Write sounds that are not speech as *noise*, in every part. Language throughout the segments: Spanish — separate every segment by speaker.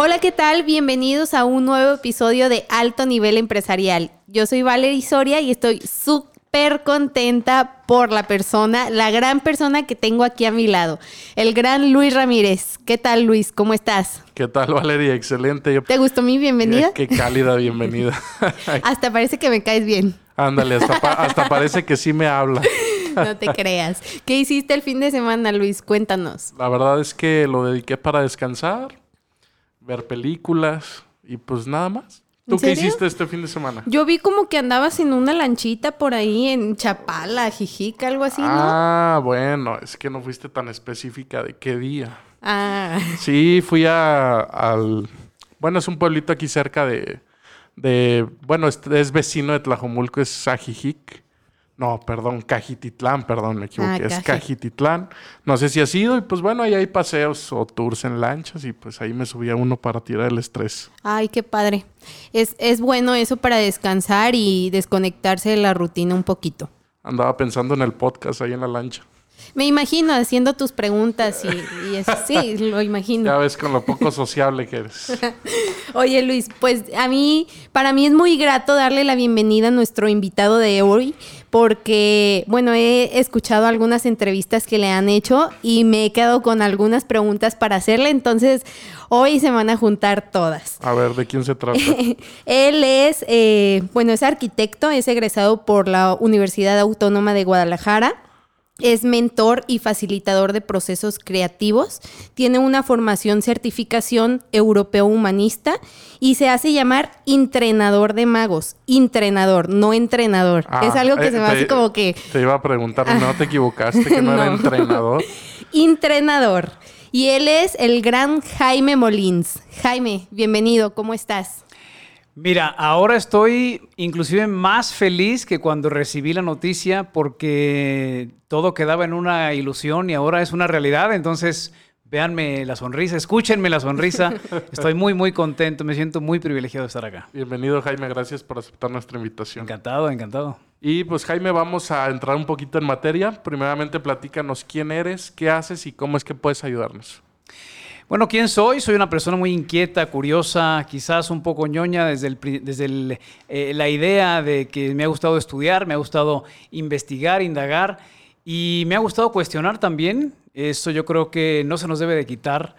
Speaker 1: Hola, ¿qué tal? Bienvenidos a un nuevo episodio de Alto Nivel Empresarial. Yo soy Valerie Soria y estoy súper contenta por la persona, la gran persona que tengo aquí a mi lado, el gran Luis Ramírez. ¿Qué tal, Luis? ¿Cómo estás?
Speaker 2: ¿Qué tal, Valeria? Excelente.
Speaker 1: ¿Te gustó mi bienvenida?
Speaker 2: Qué, cálida bienvenida. *laughs*
Speaker 1: hasta parece que me caes bien.
Speaker 2: Ándale, hasta, hasta parece que sí me habla. *laughs*
Speaker 1: no te creas. ¿Qué hiciste el fin de semana, Luis? Cuéntanos.
Speaker 2: La verdad es que lo dediqué para descansar, ver películas y pues nada más. ¿Tú qué hiciste este fin de semana?
Speaker 1: Yo vi como que andabas en una lanchita por ahí en Chapala, Jijica, algo así, ¿no?
Speaker 2: Ah, bueno, es que no fuiste tan específica de qué día.
Speaker 1: Ah. *laughs*
Speaker 2: Sí, fui a, al... Bueno, es un pueblito aquí cerca de... de bueno, es, es vecino de Tlajomulco, es Ajijic. No, perdón, Cajititlán, perdón, me equivoqué. Ah, es Cajititlán. No sé si ha sido. Y pues bueno, ahí hay paseos o tours en lanchas. Y pues ahí me subía uno para tirar el estrés.
Speaker 1: Ay, qué padre. Es, es bueno eso para descansar y desconectarse de la rutina un poquito.
Speaker 2: Andaba pensando en el podcast ahí en la lancha.
Speaker 1: Me imagino haciendo tus preguntas y, eso. Sí, *laughs* lo imagino.
Speaker 2: Ya ves con lo poco sociable que eres. *laughs*
Speaker 1: Oye, Luis, pues a mí, para mí es muy grato darle la bienvenida a nuestro invitado de hoy, porque, bueno, he escuchado algunas entrevistas que le han hecho y me he quedado con algunas preguntas para hacerle, entonces hoy se van a juntar todas.
Speaker 2: A ver, ¿de quién se trata? *laughs*
Speaker 1: Él es, eh, bueno, es arquitecto, es egresado por la Universidad Autónoma de Guadalajara es mentor y facilitador de procesos creativos, tiene una formación certificación europeo humanista y se hace llamar entrenador de magos. Entrenador, no entrenador. Ah, es algo que eh, se me hace como que...
Speaker 2: Te iba a preguntar, ¿no te equivocaste que no, era *laughs* entrenador?
Speaker 1: entrenador. Y él es el gran Jaime Molins. Jaime, bienvenido, ¿cómo estás?
Speaker 3: Mira, ahora estoy inclusive más feliz que cuando recibí la noticia porque todo quedaba en una ilusión y ahora es una realidad. Entonces, véanme la sonrisa, escúchenme la sonrisa. *laughs* Estoy muy, muy contento, me siento muy privilegiado de estar acá.
Speaker 2: Bienvenido, Jaime, gracias por aceptar nuestra invitación.
Speaker 3: Encantado, encantado.
Speaker 2: Y pues, Jaime, vamos a entrar un poquito en materia. Primeramente, platícanos quién eres, qué haces y cómo es que puedes ayudarnos.
Speaker 3: Bueno, ¿quién soy? Soy una persona muy inquieta, curiosa, quizás un poco ñoña desde, desde eh, la idea de que me ha gustado estudiar, me ha gustado investigar, indagar y me ha gustado cuestionar también. Eso yo creo que no se nos debe de quitar.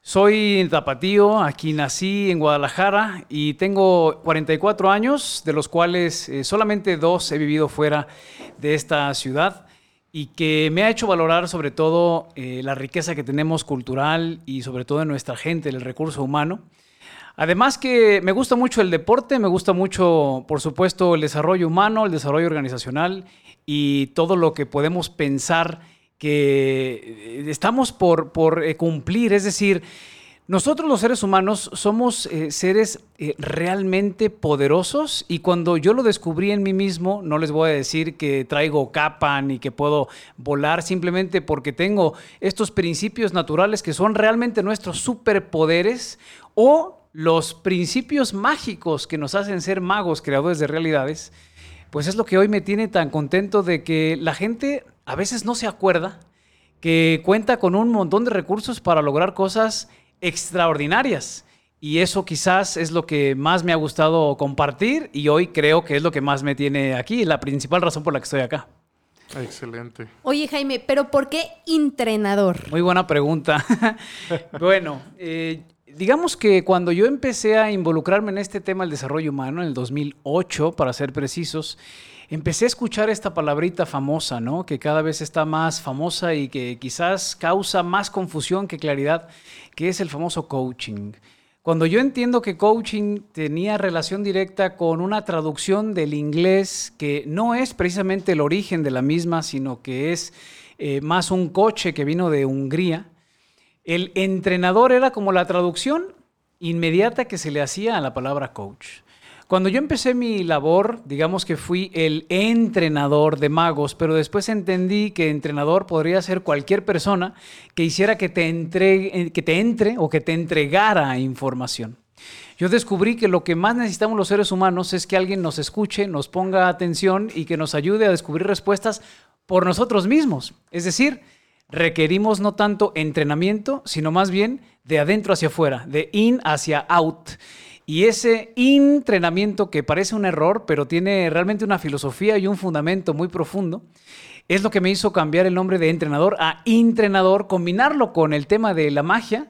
Speaker 3: Soy tapatío, aquí nací en Guadalajara y tengo 44 años, de los cuales eh, solamente dos he vivido fuera de esta ciudad y que me ha hecho valorar sobre todo eh, la riqueza que tenemos cultural y sobre todo en nuestra gente, el recurso humano. Además que me gusta mucho el deporte, me gusta mucho, por supuesto, el desarrollo humano, el desarrollo organizacional y todo lo que podemos pensar que eh, estamos por, por eh, cumplir. Es decir, nosotros los seres humanos somos eh, seres eh, realmente poderosos y cuando yo lo descubrí en mí mismo, no les voy a decir que traigo capa ni que puedo volar simplemente porque tengo estos principios naturales que son realmente nuestros superpoderes o los principios mágicos que nos hacen ser magos, creadores de realidades, pues es lo que hoy me tiene tan contento de que la gente a veces no se acuerda que cuenta con un montón de recursos para lograr cosas extraordinarias. Y eso quizás es lo que más me ha gustado compartir y hoy creo que es lo que más me tiene aquí, la principal razón por la que estoy acá.
Speaker 2: Excelente.
Speaker 1: Oye Jaime, pero ¿por qué entrenador?
Speaker 3: Muy buena pregunta. *laughs* bueno, eh, digamos que cuando yo empecé a involucrarme en este tema del desarrollo humano, en el 2008, para ser precisos, empecé a escuchar esta palabrita famosa, ¿no? Que cada vez está más famosa y que quizás causa más confusión que claridad que es el famoso coaching. Cuando yo entiendo que coaching tenía relación directa con una traducción del inglés que no es precisamente el origen de la misma, sino que es eh, más un coche que vino de Hungría, el entrenador era como la traducción inmediata que se le hacía a la palabra coach. Cuando yo empecé mi labor, digamos que fui el entrenador de magos, pero después entendí que entrenador podría ser cualquier persona que hiciera que te, entregue, que te entre o que te entregara información. Yo descubrí que lo que más necesitamos los seres humanos es que alguien nos escuche, nos ponga atención y que nos ayude a descubrir respuestas por nosotros mismos. Es decir, requerimos no tanto entrenamiento, sino más bien de adentro hacia afuera, de in hacia out. Y ese entrenamiento que parece un error, pero tiene realmente una filosofía y un fundamento muy profundo, es lo que me hizo cambiar el nombre de entrenador a entrenador, combinarlo con el tema de la magia.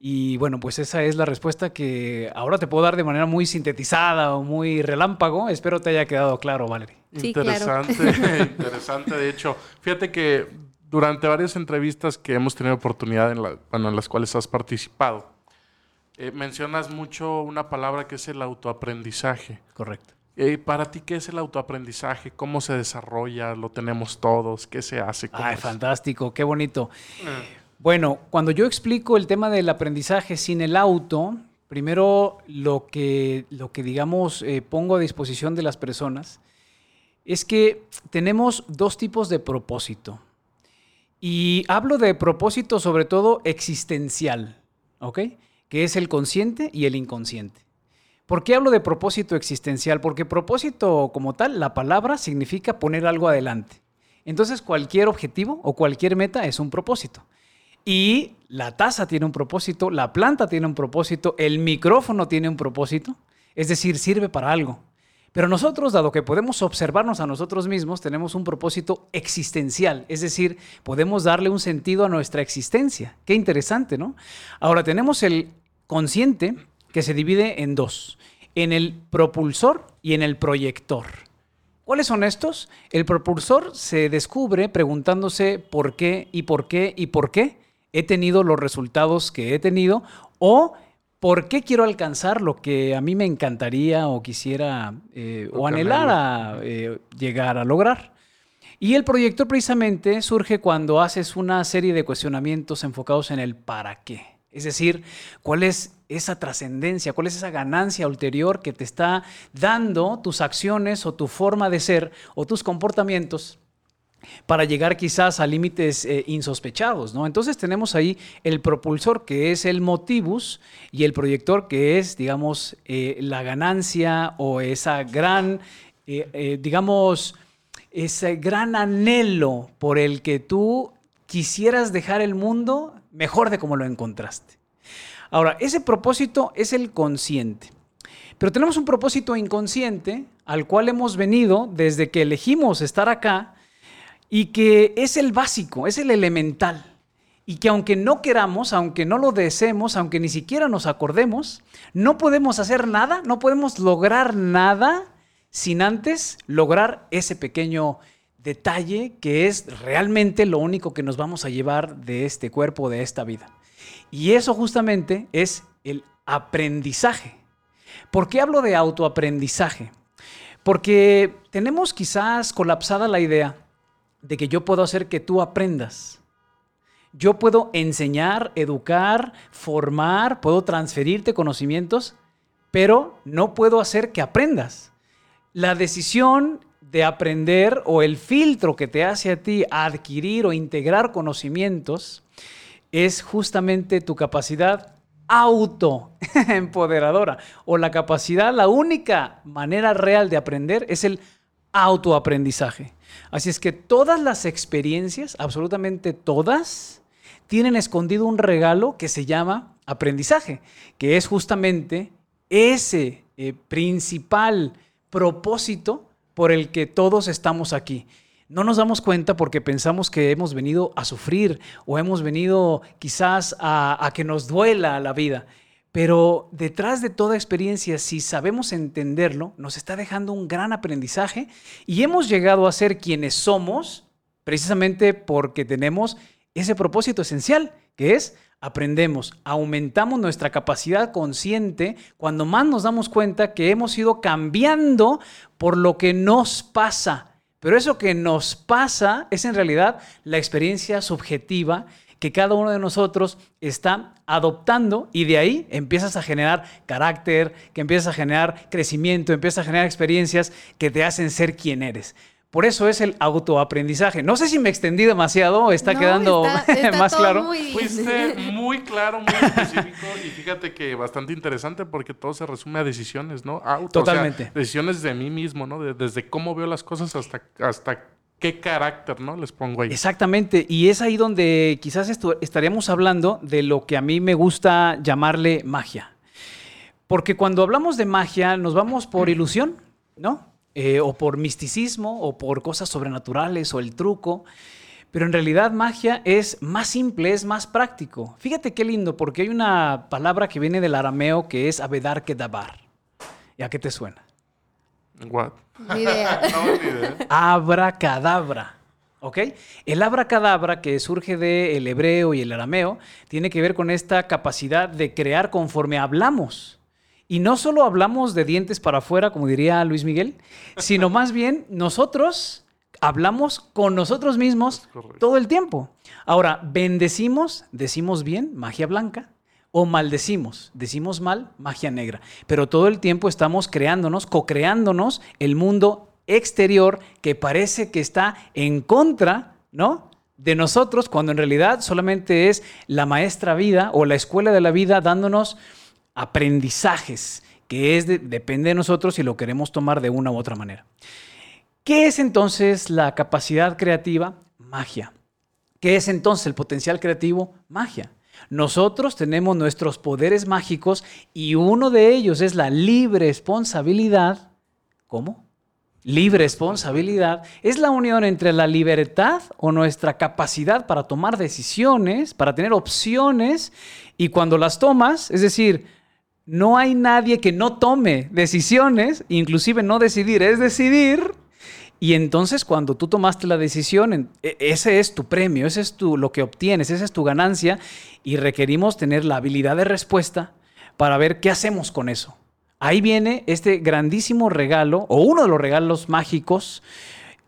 Speaker 3: Y bueno, pues esa es la respuesta que ahora te puedo dar de manera muy sintetizada o muy relámpago. Espero te haya quedado claro, Valerie.
Speaker 2: interesante, *laughs* interesante. De hecho, fíjate que durante varias entrevistas que hemos tenido oportunidad en, en las cuales has participado, eh, mencionas mucho una palabra que es el autoaprendizaje.
Speaker 3: Correcto.
Speaker 2: Eh, para ti, ¿qué es el autoaprendizaje? ¿Cómo se desarrolla? ¿Lo tenemos todos? ¿Qué se hace?
Speaker 3: Ay, fantástico, qué bonito. Eh. Bueno, cuando yo explico el tema del aprendizaje sin el auto, primero lo que, lo que digamos, eh, pongo a disposición de las personas es que tenemos dos tipos de propósito. Y hablo de propósito sobre todo existencial, ¿ok? Que es el consciente y el inconsciente. ¿Por qué hablo de propósito existencial? Porque propósito como tal, la palabra significa poner algo adelante. Entonces cualquier objetivo o cualquier meta es un propósito. Y la taza tiene un propósito, la planta tiene un propósito, el micrófono tiene un propósito, es decir, sirve para algo. Pero nosotros, dado que podemos observarnos a nosotros mismos, tenemos un propósito existencial, es decir, podemos darle un sentido a nuestra existencia. Qué interesante, ¿no? Ahora tenemos el consciente, que se divide en dos, en el propulsor y en el proyector. ¿Cuáles son estos? El propulsor se descubre preguntándose por qué y por qué y por qué he tenido los resultados que he tenido o por qué quiero alcanzar lo que a mí me encantaría o quisiera eh, o anhelara eh, llegar a lograr. Y el proyector precisamente surge cuando haces una serie de cuestionamientos enfocados en el para qué. Es decir, cuál es esa trascendencia, cuál es esa ganancia ulterior que te está dando tus acciones o tu forma de ser o tus comportamientos para llegar quizás a límites eh, insospechados, ¿no? Entonces tenemos ahí el propulsor que es el motivus y el proyector que es, digamos, eh, la ganancia o esa gran, eh, digamos, ese gran anhelo por el que tú quisieras dejar el mundo mejor de como lo encontraste. Ahora, ese propósito es el consciente. Pero tenemos un propósito inconsciente al cual hemos venido desde que elegimos estar acá y que es el básico, es el elemental. Y que aunque no queramos, aunque no lo deseemos, aunque ni siquiera nos acordemos, no podemos hacer nada, no podemos lograr nada sin antes lograr ese pequeño detalle que es realmente lo único que nos vamos a llevar de este cuerpo, de esta vida. Y eso justamente es el aprendizaje. ¿Por qué hablo de autoaprendizaje? Porque tenemos quizás colapsada la idea de que yo puedo hacer que tú aprendas. Yo puedo enseñar, educar, formar, puedo transferirte conocimientos, pero no puedo hacer que aprendas. La decisión de aprender o el filtro que te hace a ti adquirir o integrar conocimientos es justamente tu capacidad autoempoderadora o la capacidad, la única manera real de aprender es el autoaprendizaje. Así es que todas las experiencias, absolutamente todas, tienen escondido un regalo que se llama aprendizaje, que es justamente ese eh, principal propósito por el que todos estamos aquí. No nos damos cuenta porque pensamos que hemos venido a sufrir o hemos venido quizás a, que nos duela la vida. Pero detrás de toda experiencia, si sabemos entenderlo, nos está dejando un gran aprendizaje y hemos llegado a ser quienes somos precisamente porque tenemos ese propósito esencial, que es aprendemos, aumentamos nuestra capacidad consciente cuando más nos damos cuenta que hemos ido cambiando por lo que nos pasa. Pero eso que nos pasa es en realidad la experiencia subjetiva que cada uno de nosotros está adoptando y de ahí empiezas a generar carácter, que empiezas a generar crecimiento, empiezas a generar experiencias que te hacen ser quien eres. Por eso es el autoaprendizaje. No sé si me extendí demasiado, está quedando *laughs* más claro.
Speaker 2: Fuiste *laughs* muy claro, muy específico y fíjate que bastante interesante porque todo se resume a decisiones, ¿no?
Speaker 3: Totalmente.
Speaker 2: decisiones de mí mismo, ¿no? desde cómo veo las cosas hasta, hasta qué carácter, ¿no? Les pongo ahí.
Speaker 3: Exactamente, y es ahí donde quizás estaríamos hablando de lo que a mí me gusta llamarle magia. Porque cuando hablamos de magia nos vamos por ilusión, ¿no? Eh, o por misticismo, o por cosas sobrenaturales, o el truco. Pero en realidad magia es más simple, es más práctico. Fíjate qué lindo, porque hay una palabra que viene del arameo que es abedar kedabar. ¿Y a qué te suena?
Speaker 2: What?
Speaker 1: Ni idea. *laughs*
Speaker 3: Abracadabra. ¿Ok? El abracadabra, que surge del hebreo y el arameo, tiene que ver con esta capacidad de crear conforme hablamos. Y no solo hablamos de dientes para afuera, como diría Luis Miguel, sino *laughs* más bien nosotros hablamos con nosotros mismos todo el tiempo. Ahora, bendecimos, decimos bien, magia blanca, o maldecimos, decimos mal, magia negra. Pero todo el tiempo estamos creándonos, co-creándonos el mundo exterior que parece que está en contra, ¿no? De nosotros, cuando en realidad solamente es la maestra vida o la escuela de la vida dándonos aprendizajes, que es depende de nosotros si lo queremos tomar de una u otra manera. ¿Qué es entonces la capacidad creativa? Magia. ¿Qué es entonces el potencial creativo? Magia. Nosotros tenemos nuestros poderes mágicos y uno de ellos es la libre responsabilidad. ¿Cómo? Libre responsabilidad es la unión entre la libertad o nuestra capacidad para tomar decisiones, para tener opciones y cuando las tomas, es decir, no hay nadie que no tome decisiones, inclusive no decidir es decidir, y entonces cuando tú tomaste la decisión, e, ese es tu premio, ese es lo que obtienes, esa es tu ganancia y requerimos tener la habilidad de respuesta para ver qué hacemos con eso. Ahí viene este grandísimo regalo o uno de los regalos mágicos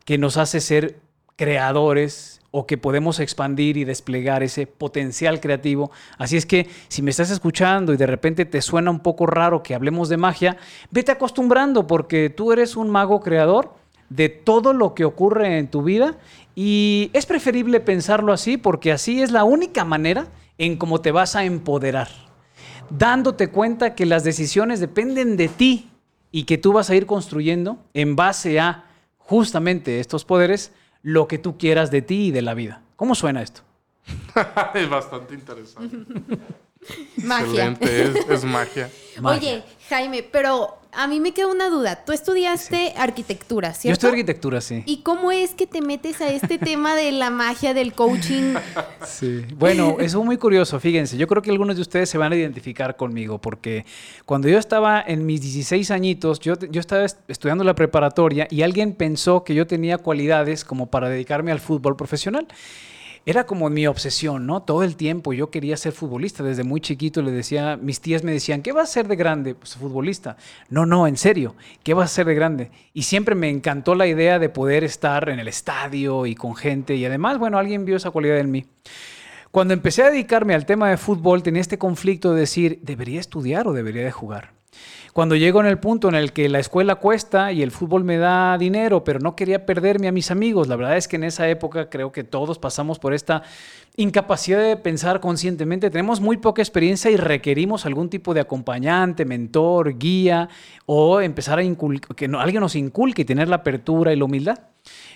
Speaker 3: que nos hace ser creadores o que podemos expandir y desplegar ese potencial creativo. Así es que si me estás escuchando y de repente te suena un poco raro que hablemos de magia, vete acostumbrando porque tú eres un mago creador de todo lo que ocurre en tu vida y es preferible pensarlo así porque así es la única manera en cómo te vas a empoderar, dándote cuenta que las decisiones dependen de ti y que tú vas a ir construyendo en base a justamente estos poderes lo que tú quieras de ti y de la vida. ¿Cómo suena esto? *laughs*
Speaker 2: es bastante interesante. *laughs* *laughs*
Speaker 1: magia.
Speaker 2: es, magia. *laughs*
Speaker 1: Oye, Jaime, pero a mí me queda una duda. Tú estudiaste arquitectura, ¿cierto?
Speaker 3: Yo estudié arquitectura, sí.
Speaker 1: ¿Y cómo es que te metes a este *laughs* tema de la magia del coaching?
Speaker 3: Sí. Bueno, eso es muy curioso, fíjense. Yo creo que algunos de ustedes se van a identificar conmigo porque cuando yo estaba en mis 16 añitos, yo, yo estaba estudiando la preparatoria y alguien pensó que yo tenía cualidades como para dedicarme al fútbol profesional era como mi obsesión, ¿no? Todo el tiempo yo quería ser futbolista. Desde muy chiquito le decía, mis tías me decían, ¿qué vas a ser de grande? Pues futbolista. No, no, en serio, ¿qué vas a ser de grande? Y siempre me encantó la idea de poder estar en el estadio y con gente. Y además, bueno, alguien vio esa cualidad en mí. Cuando empecé a dedicarme al tema de fútbol, tenía este conflicto de decir, ¿debería estudiar o debería de jugar? Cuando llego en el punto en el que la escuela cuesta y el fútbol me da dinero, pero no quería perderme a mis amigos, la verdad es que en esa época creo que todos pasamos por esta incapacidad de pensar conscientemente. Tenemos muy poca experiencia y requerimos algún tipo de acompañante, mentor, guía o empezar a que alguien nos inculque y tener la apertura y la humildad.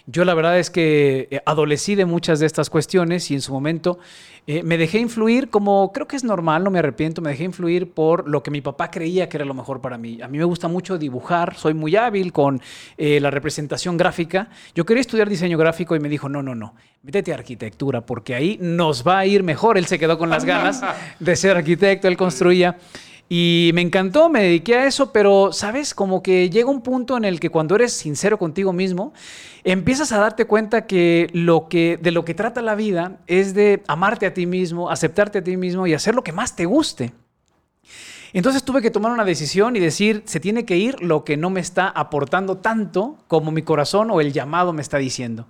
Speaker 3: Yo la verdad es que eh, adolecí de muchas de estas cuestiones y en su momento eh, me dejé influir, como creo que es normal, no me arrepiento, me dejé influir por lo que mi papá creía que era lo mejor para mí. A mí me gusta mucho dibujar, soy muy hábil con eh, la representación gráfica. Yo quería estudiar diseño gráfico y me dijo, no, no, no, métete a arquitectura porque ahí nos va a ir mejor. Él se quedó con las ganas *laughs* de ser arquitecto, él construía. Y me encantó, me dediqué a eso, pero, ¿sabes? Como que llega un punto en el que cuando eres sincero contigo mismo, empiezas a darte cuenta que, lo que de lo que trata la vida es de amarte a ti mismo, aceptarte a ti mismo y hacer lo que más te guste. Entonces tuve que tomar una decisión y decir, se tiene que ir lo que no me está aportando tanto como mi corazón o el llamado me está diciendo.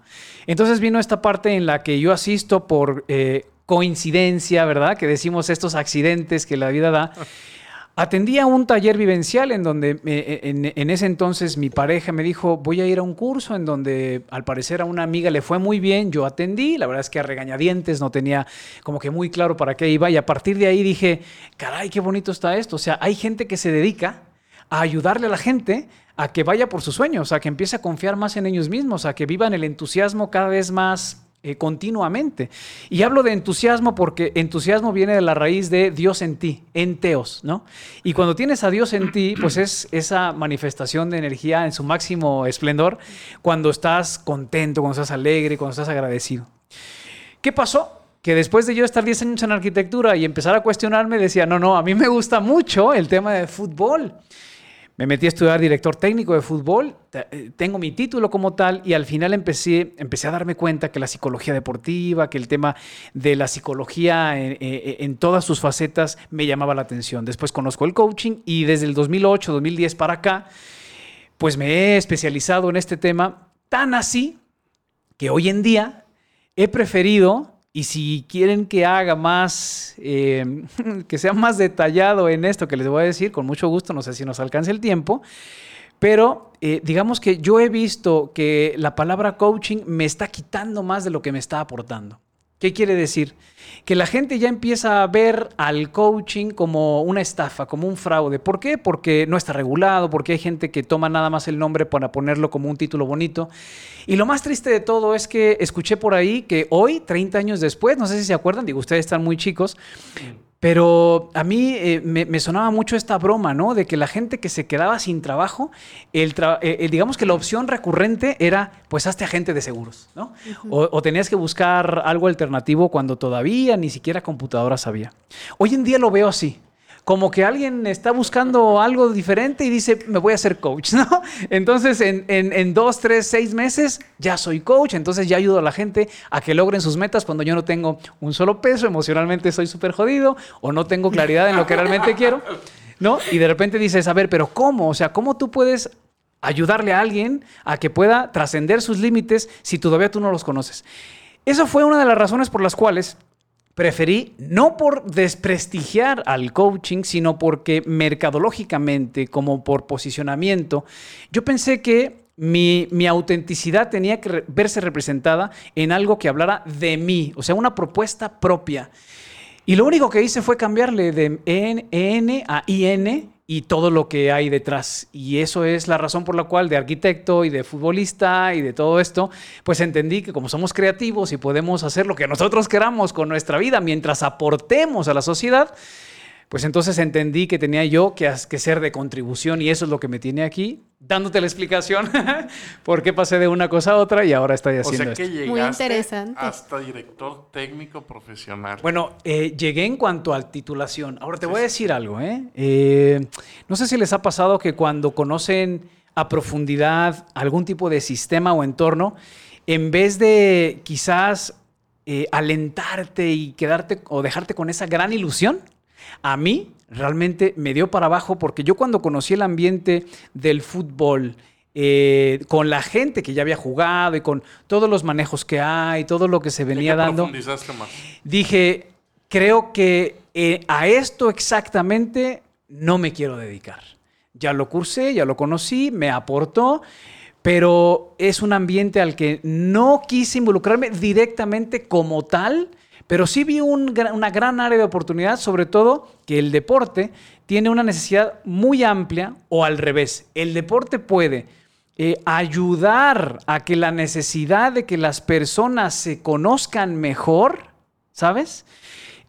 Speaker 3: Entonces vino esta parte en la que yo asisto por eh, coincidencia, ¿verdad? Que decimos estos accidentes que la vida da. *laughs* Atendía un taller vivencial en donde eh, en, ese entonces mi pareja me dijo, voy a ir a un curso en donde al parecer a una amiga le fue muy bien, yo atendí, la verdad es que a regañadientes no tenía como que muy claro para qué iba y a partir de ahí dije, caray, qué bonito está esto, o sea, hay gente que se dedica a ayudarle a la gente a que vaya por sus sueños, a que empiece a confiar más en ellos mismos, a que vivan el entusiasmo cada vez más eh, continuamente. Y hablo de entusiasmo porque entusiasmo viene de la raíz de Dios en ti, en teos, ¿no? Y cuando tienes a Dios en ti, pues es esa manifestación de energía en su máximo esplendor cuando estás contento, cuando estás alegre, cuando estás agradecido. ¿Qué pasó? que después de yo estar 10 años en arquitectura y empezar a cuestionarme, decía, no, no, a mí me gusta mucho el tema de fútbol. Me metí a estudiar director técnico de fútbol, eh, tengo mi título como tal y al final empecé, empecé a darme cuenta que la psicología deportiva, que el tema de la psicología en, en todas sus facetas me llamaba la atención. Después conozco el coaching y desde el 2008, 2010 para acá, pues me he especializado en este tema tan así que hoy en día he preferido y si quieren que haga más, eh, *laughs* que sea más detallado en esto que les voy a decir, con mucho gusto, no sé si nos alcance el tiempo, pero eh, digamos que yo he visto que la palabra coaching me está quitando más de lo que me está aportando. ¿Qué quiere decir? Que la gente ya empieza a ver al coaching como una estafa, como un fraude. ¿Por qué? Porque no está regulado, porque hay gente que toma nada más el nombre para ponerlo como un título bonito. Y lo más triste de todo es que escuché por ahí que hoy, 30 años después, no sé si se acuerdan, digo, ustedes están muy chicos, pero a mí eh, me, sonaba mucho esta broma, ¿no? De que la gente que se quedaba sin trabajo, el eh, digamos que la opción recurrente era, pues hazte agente de seguros, ¿no? o, tenías que buscar algo alternativo cuando todavía ni siquiera computadoras había. Hoy en día lo veo así como que alguien está buscando algo diferente y dice, me voy a hacer coach, *laughs* ¿no? Entonces, en, dos, tres, seis meses ya soy coach, entonces ya ayudo a la gente a que logren sus metas cuando yo no tengo un solo peso, emocionalmente soy súper jodido o no tengo claridad en lo que realmente *laughs* quiero, ¿no? Y de repente dices, a ver, pero ¿cómo? O sea, ¿cómo tú puedes ayudarle a alguien a que pueda trascender sus límites si todavía tú no los conoces? Eso fue una de las razones por las cuales preferí no por desprestigiar al coaching, sino porque mercadológicamente, como por posicionamiento, yo pensé que mi, autenticidad tenía que verse representada en algo que hablara de mí, o sea, una propuesta propia. Y lo único que hice fue cambiarle de N, a IN y todo lo que hay detrás. Y eso es la razón por la cual de arquitecto y de futbolista y de todo esto, pues entendí que como somos creativos y podemos hacer lo que nosotros queramos con nuestra vida mientras aportemos a la sociedad, pues entonces entendí que tenía yo que, que ser de contribución y eso es lo que me tiene aquí, dándote la explicación *laughs* por qué pasé de una cosa a otra y ahora estoy haciendo
Speaker 2: o sea que Muy interesante. Hasta director técnico profesional.
Speaker 3: Bueno, eh, llegué en cuanto a titulación. Ahora te voy a decir algo, ¿eh? ¿eh? No sé si les ha pasado que cuando conocen a profundidad algún tipo de sistema o entorno, en vez de quizás eh, alentarte y quedarte o dejarte con esa gran ilusión, a mí realmente me dio para abajo porque yo cuando conocí el ambiente del fútbol, eh, con la gente que ya había jugado y con todos los manejos que hay, todo lo que se venía dando, dije, creo que eh, a esto exactamente no me quiero dedicar. Ya lo cursé, ya lo conocí, me aportó, pero es un ambiente al que no quise involucrarme directamente como tal pero sí vi una gran área de oportunidad, sobre todo que el deporte tiene una necesidad muy amplia o al revés. El deporte puede eh, ayudar a que la necesidad de que las personas se conozcan mejor, ¿sabes?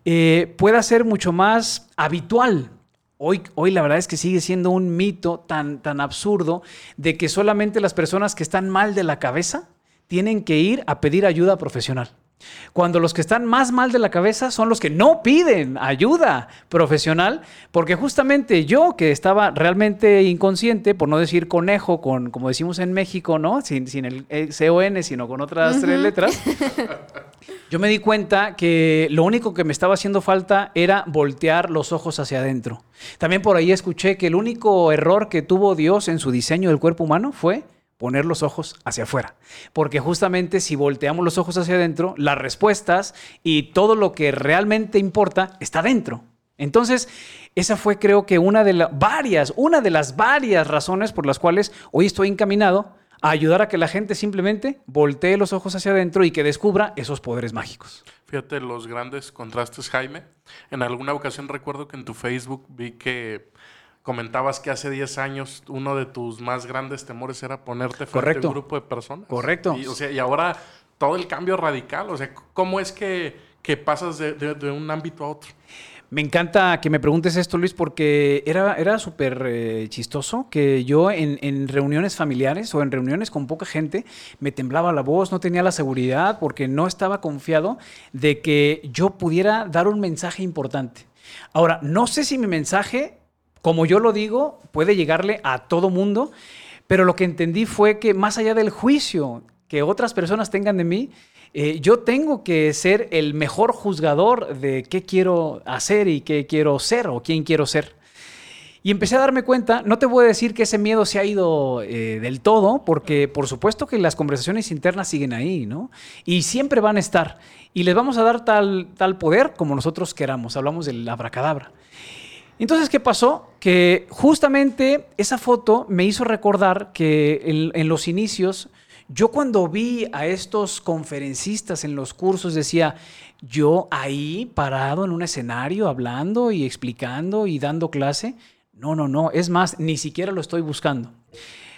Speaker 3: Eh, pueda ser mucho más habitual. Hoy, hoy la verdad es que sigue siendo un mito tan, tan absurdo de que solamente las personas que están mal de la cabeza tienen que ir a pedir ayuda profesional. Cuando los que están más mal de la cabeza son los que no piden ayuda profesional, porque justamente yo que estaba realmente inconsciente, por no decir conejo, con, como decimos en México, ¿no? Sin, el eh, CON, sino con otras tres letras, *laughs* yo me di cuenta que lo único que me estaba haciendo falta era voltear los ojos hacia adentro. También por ahí escuché que el único error que tuvo Dios en su diseño del cuerpo humano fue poner los ojos hacia afuera. Porque justamente si volteamos los ojos hacia adentro, las respuestas y todo lo que realmente importa está dentro. Entonces, esa fue creo que una de las varias, una de las varias razones por las cuales hoy estoy encaminado a ayudar a que la gente simplemente voltee los ojos hacia adentro y que descubra esos poderes mágicos.
Speaker 2: Fíjate los grandes contrastes, Jaime. En alguna ocasión recuerdo que en tu Facebook vi que comentabas que hace 10 años uno de tus más grandes temores era ponerte frente a un grupo de personas.
Speaker 3: Correcto.
Speaker 2: Y, o sea, y ahora todo el cambio radical, o sea, ¿cómo es que, que pasas de, de un ámbito a otro?
Speaker 3: Me encanta que me preguntes esto, Luis, porque era, era súper eh, chistoso que yo en, reuniones familiares o en reuniones con poca gente me temblaba la voz, no tenía la seguridad porque no estaba confiado de que yo pudiera dar un mensaje importante. Ahora, no sé si mi mensaje, como yo lo digo, puede llegarle a todo mundo, pero lo que entendí fue que más allá del juicio que otras personas tengan de mí, eh, yo tengo que ser el mejor juzgador de qué quiero hacer y qué quiero ser o quién quiero ser. Y empecé a darme cuenta, no te voy a decir que ese miedo se ha ido eh, del todo, porque por supuesto que las conversaciones internas siguen ahí, ¿no? Y siempre van a estar. Y les vamos a dar tal, tal poder como nosotros queramos. Hablamos del abracadabra. Entonces, ¿qué pasó? Que justamente esa foto me hizo recordar que en los inicios yo cuando vi a estos conferencistas en los cursos decía, yo ahí parado en un escenario hablando y explicando y dando clase, no, no, no, es más, ni siquiera lo estoy buscando.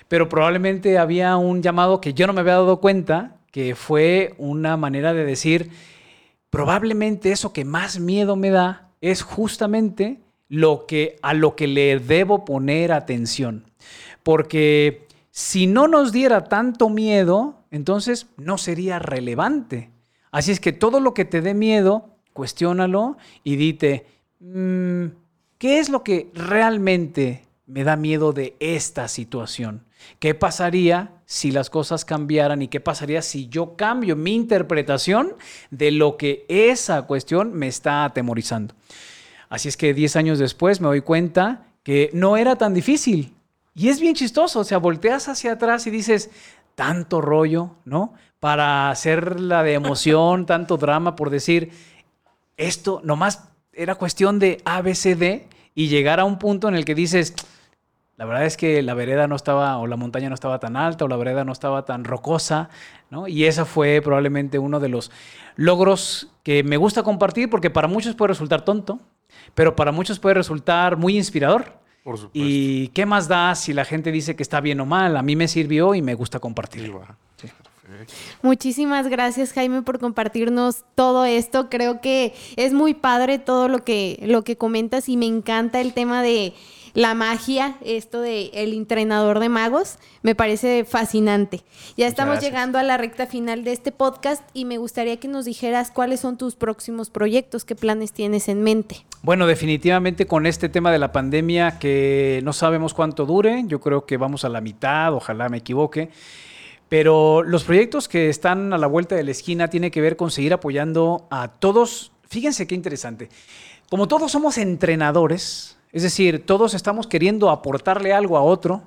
Speaker 3: Pero probablemente había un llamado que yo no me había dado cuenta, que fue una manera de decir, probablemente eso que más miedo me da es justamente lo que a lo que le debo poner atención. Porque si no nos diera tanto miedo, entonces no sería relevante. Así es que todo lo que te dé miedo, cuestiónalo y dite, mm, ¿qué es lo que realmente me da miedo de esta situación? ¿Qué pasaría si las cosas cambiaran y qué pasaría si yo cambio mi interpretación de lo que esa cuestión me está atemorizando? Así es que 10 años después me doy cuenta que no era tan difícil. Y es bien chistoso, o sea, volteas hacia atrás y dices, tanto rollo, ¿no? Para hacerla de emoción, *laughs* tanto drama, por decir, esto nomás era cuestión de ABCD y llegar a un punto en el que dices, la verdad es que la vereda no estaba, o la montaña no estaba tan alta, o la vereda no estaba tan rocosa, ¿no? Y ese fue probablemente uno de los logros que me gusta compartir porque para muchos puede resultar tonto, pero para muchos puede resultar muy inspirador. ¿Y qué más da si la gente dice que está bien o mal? A mí me sirvió y me gusta compartirlo.
Speaker 1: Muchísimas gracias Jaime por compartirnos todo esto. Creo que es muy padre todo lo que, lo que comentas y me encanta el tema de la magia, esto de el entrenador de magos, me parece fascinante. Ya estamos llegando a la recta final de este podcast y me gustaría que nos dijeras cuáles son tus próximos proyectos, qué planes tienes en mente.
Speaker 3: Bueno, definitivamente con este tema de la pandemia que no sabemos cuánto dure, yo creo que vamos a la mitad, ojalá me equivoque. Pero los proyectos que están a la vuelta de la esquina tienen que ver con seguir apoyando a todos. Fíjense qué interesante. Como todos somos entrenadores, es decir, todos estamos queriendo aportarle algo a otro.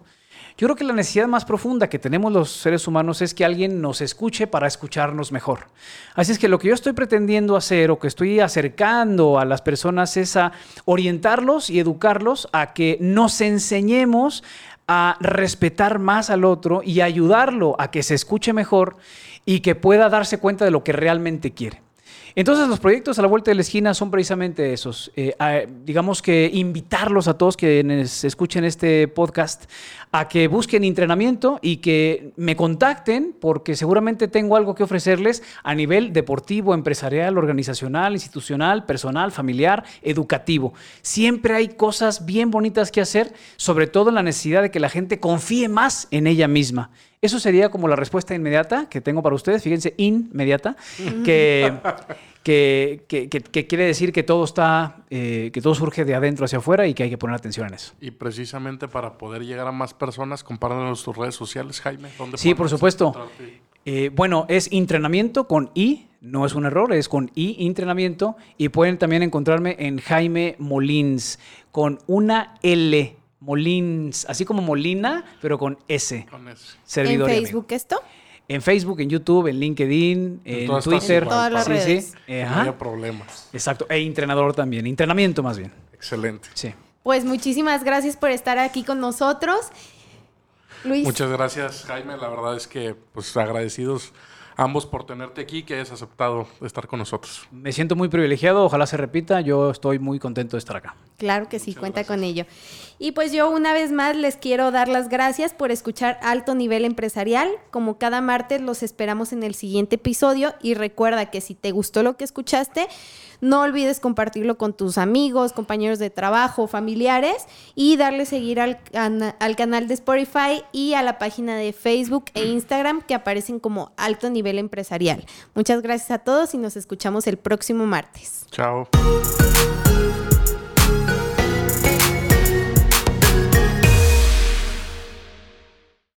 Speaker 3: Yo creo que la necesidad más profunda que tenemos los seres humanos es que alguien nos escuche para escucharnos mejor. Así es que lo que yo estoy pretendiendo hacer o que estoy acercando a las personas es a orientarlos y educarlos a que nos enseñemos a respetar más al otro y ayudarlo a que se escuche mejor y que pueda darse cuenta de lo que realmente quiere. Entonces los proyectos a la vuelta de la esquina son precisamente esos. Eh, digamos que invitarlos a todos quienes escuchen este podcast a que busquen entrenamiento y que me contacten porque seguramente tengo algo que ofrecerles a nivel deportivo, empresarial, organizacional, institucional, personal, familiar, educativo. Siempre hay cosas bien bonitas que hacer, sobre todo en la necesidad de que la gente confíe más en ella misma. Eso sería como la respuesta inmediata que tengo para ustedes, fíjense, inmediata, que, que, quiere decir que todo está, eh, que todo surge de adentro hacia afuera y que hay que poner atención en eso.
Speaker 2: Y precisamente para poder llegar a más personas, compártanos tus redes sociales, Jaime.
Speaker 3: sí, por supuesto. Eh, bueno, es entrenamiento con I, no es un error, es con I, entrenamiento. Y pueden también encontrarme en Jaime Molins, con una L Molins, así como Molina, pero con S. Con
Speaker 1: S. ¿En Facebook esto?
Speaker 3: En Facebook, en YouTube, en LinkedIn, en, Twitter.
Speaker 1: En todas las redes.
Speaker 2: no hay problemas.
Speaker 3: Exacto. E entrenador también. Entrenamiento más bien.
Speaker 2: Excelente.
Speaker 3: Sí.
Speaker 1: Pues muchísimas gracias por estar aquí con nosotros. Luis.
Speaker 2: Muchas gracias, Jaime. La verdad es que, pues, agradecidos ambos por tenerte aquí, que hayas aceptado estar con nosotros.
Speaker 3: Me siento muy privilegiado, ojalá se repita, yo estoy muy contento de estar acá.
Speaker 1: Claro que sí, cuenta con ello. Y pues yo una vez más les quiero dar las gracias por escuchar Alto Nivel Empresarial. Como cada martes los esperamos en el siguiente episodio y recuerda que si te gustó lo que escuchaste, no olvides compartirlo con tus amigos, compañeros de trabajo, familiares y darle seguir al, al canal de Spotify y a la página de Facebook e Instagram que aparecen como Alto Nivel Empresarial. Muchas gracias a todos y nos escuchamos el próximo martes.
Speaker 2: Chao.